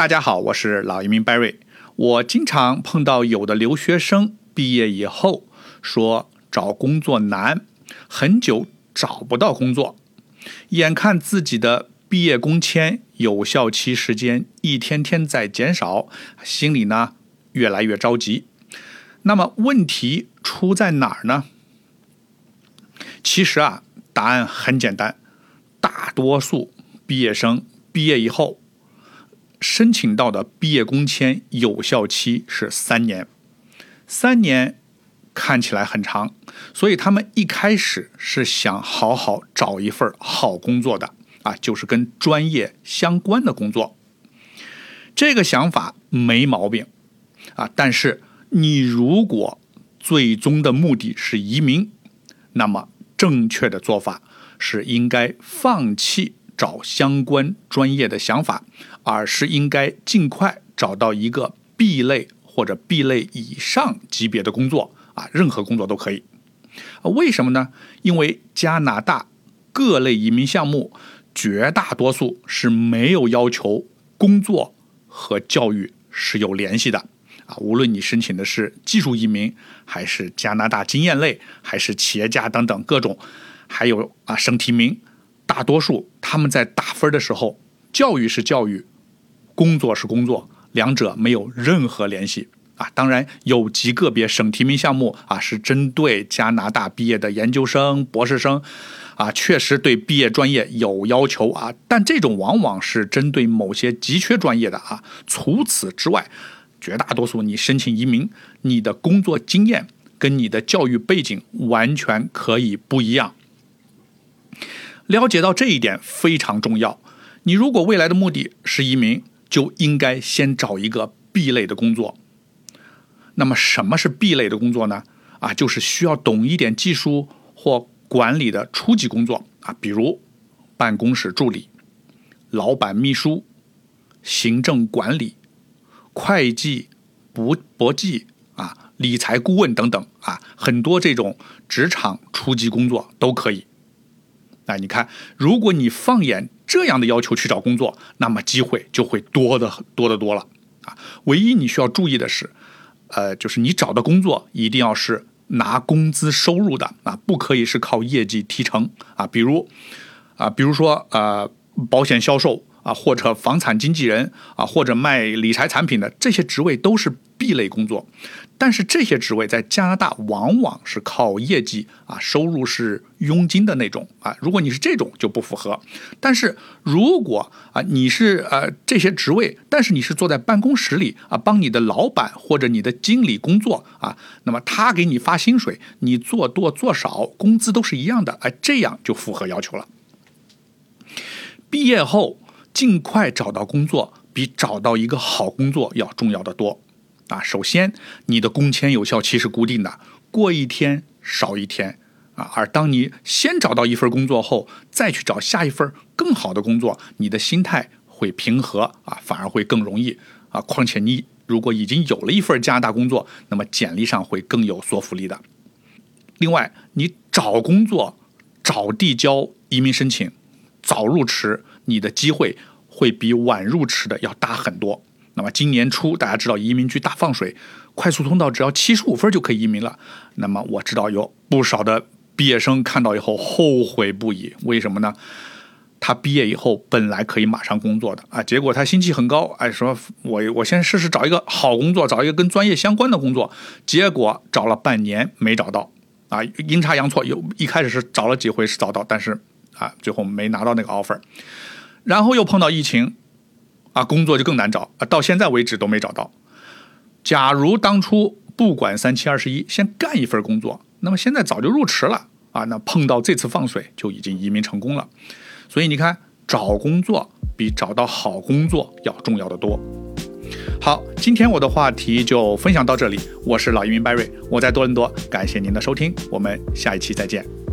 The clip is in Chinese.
大家好，我是老移民 Barry。我经常碰到有的留学生毕业以后说找工作难，很久找不到工作，眼看自己的毕业工签有效期时间一天天在减少，心里呢越来越着急。那么问题出在哪儿呢？其实啊，答案很简单，大多数毕业生毕业以后。申请到的毕业工签有效期是三年，三年看起来很长，所以他们一开始是想好好找一份好工作的啊，就是跟专业相关的工作。这个想法没毛病啊，但是你如果最终的目的是移民，那么正确的做法是应该放弃。找相关专业的想法，而是应该尽快找到一个 B 类或者 B 类以上级别的工作啊，任何工作都可以。为什么呢？因为加拿大各类移民项目绝大多数是没有要求工作和教育是有联系的啊。无论你申请的是技术移民，还是加拿大经验类，还是企业家等等各种，还有啊省提名。大多数他们在打分的时候，教育是教育，工作是工作，两者没有任何联系啊。当然有极个别省提名项目啊，是针对加拿大毕业的研究生、博士生啊，确实对毕业专业有要求啊。但这种往往是针对某些急缺专业的啊。除此之外，绝大多数你申请移民，你的工作经验跟你的教育背景完全可以不一样。了解到这一点非常重要。你如果未来的目的是移民，就应该先找一个 B 类的工作。那么什么是 B 类的工作呢？啊，就是需要懂一点技术或管理的初级工作啊，比如办公室助理、老板秘书、行政管理、会计、簿簿记啊、理财顾问等等啊，很多这种职场初级工作都可以。哎，你看，如果你放眼这样的要求去找工作，那么机会就会多的多的多了啊。唯一你需要注意的是，呃，就是你找的工作一定要是拿工资收入的啊，不可以是靠业绩提成啊。比如啊，比如说呃，保险销售。啊，或者房产经纪人啊，或者卖理财产品的这些职位都是 B 类工作，但是这些职位在加拿大往往是靠业绩啊，收入是佣金的那种啊。如果你是这种就不符合。但是如果啊你是呃这些职位，但是你是坐在办公室里啊，帮你的老板或者你的经理工作啊，那么他给你发薪水，你做多做少工资都是一样的，哎，这样就符合要求了。毕业后。尽快找到工作，比找到一个好工作要重要的多啊！首先，你的工签有效期是固定的，过一天少一天啊。而当你先找到一份工作后，再去找下一份更好的工作，你的心态会平和啊，反而会更容易啊。况且，你如果已经有了一份加拿大工作，那么简历上会更有说服力的。另外，你找工作早递交移民申请，早入职。你的机会会比晚入池的要大很多。那么今年初，大家知道移民局大放水，快速通道只要七十五分就可以移民了。那么我知道有不少的毕业生看到以后后悔不已。为什么呢？他毕业以后本来可以马上工作的啊，结果他心气很高，哎，说我我先试试找一个好工作，找一个跟专业相关的工作。结果找了半年没找到，啊，阴差阳错，有一开始是找了几回是找到，但是啊，最后没拿到那个 offer。然后又碰到疫情，啊，工作就更难找啊，到现在为止都没找到。假如当初不管三七二十一，先干一份工作，那么现在早就入池了啊。那碰到这次放水，就已经移民成功了。所以你看，找工作比找到好工作要重要的多。好，今天我的话题就分享到这里。我是老移民 Barry，我在多伦多，感谢您的收听，我们下一期再见。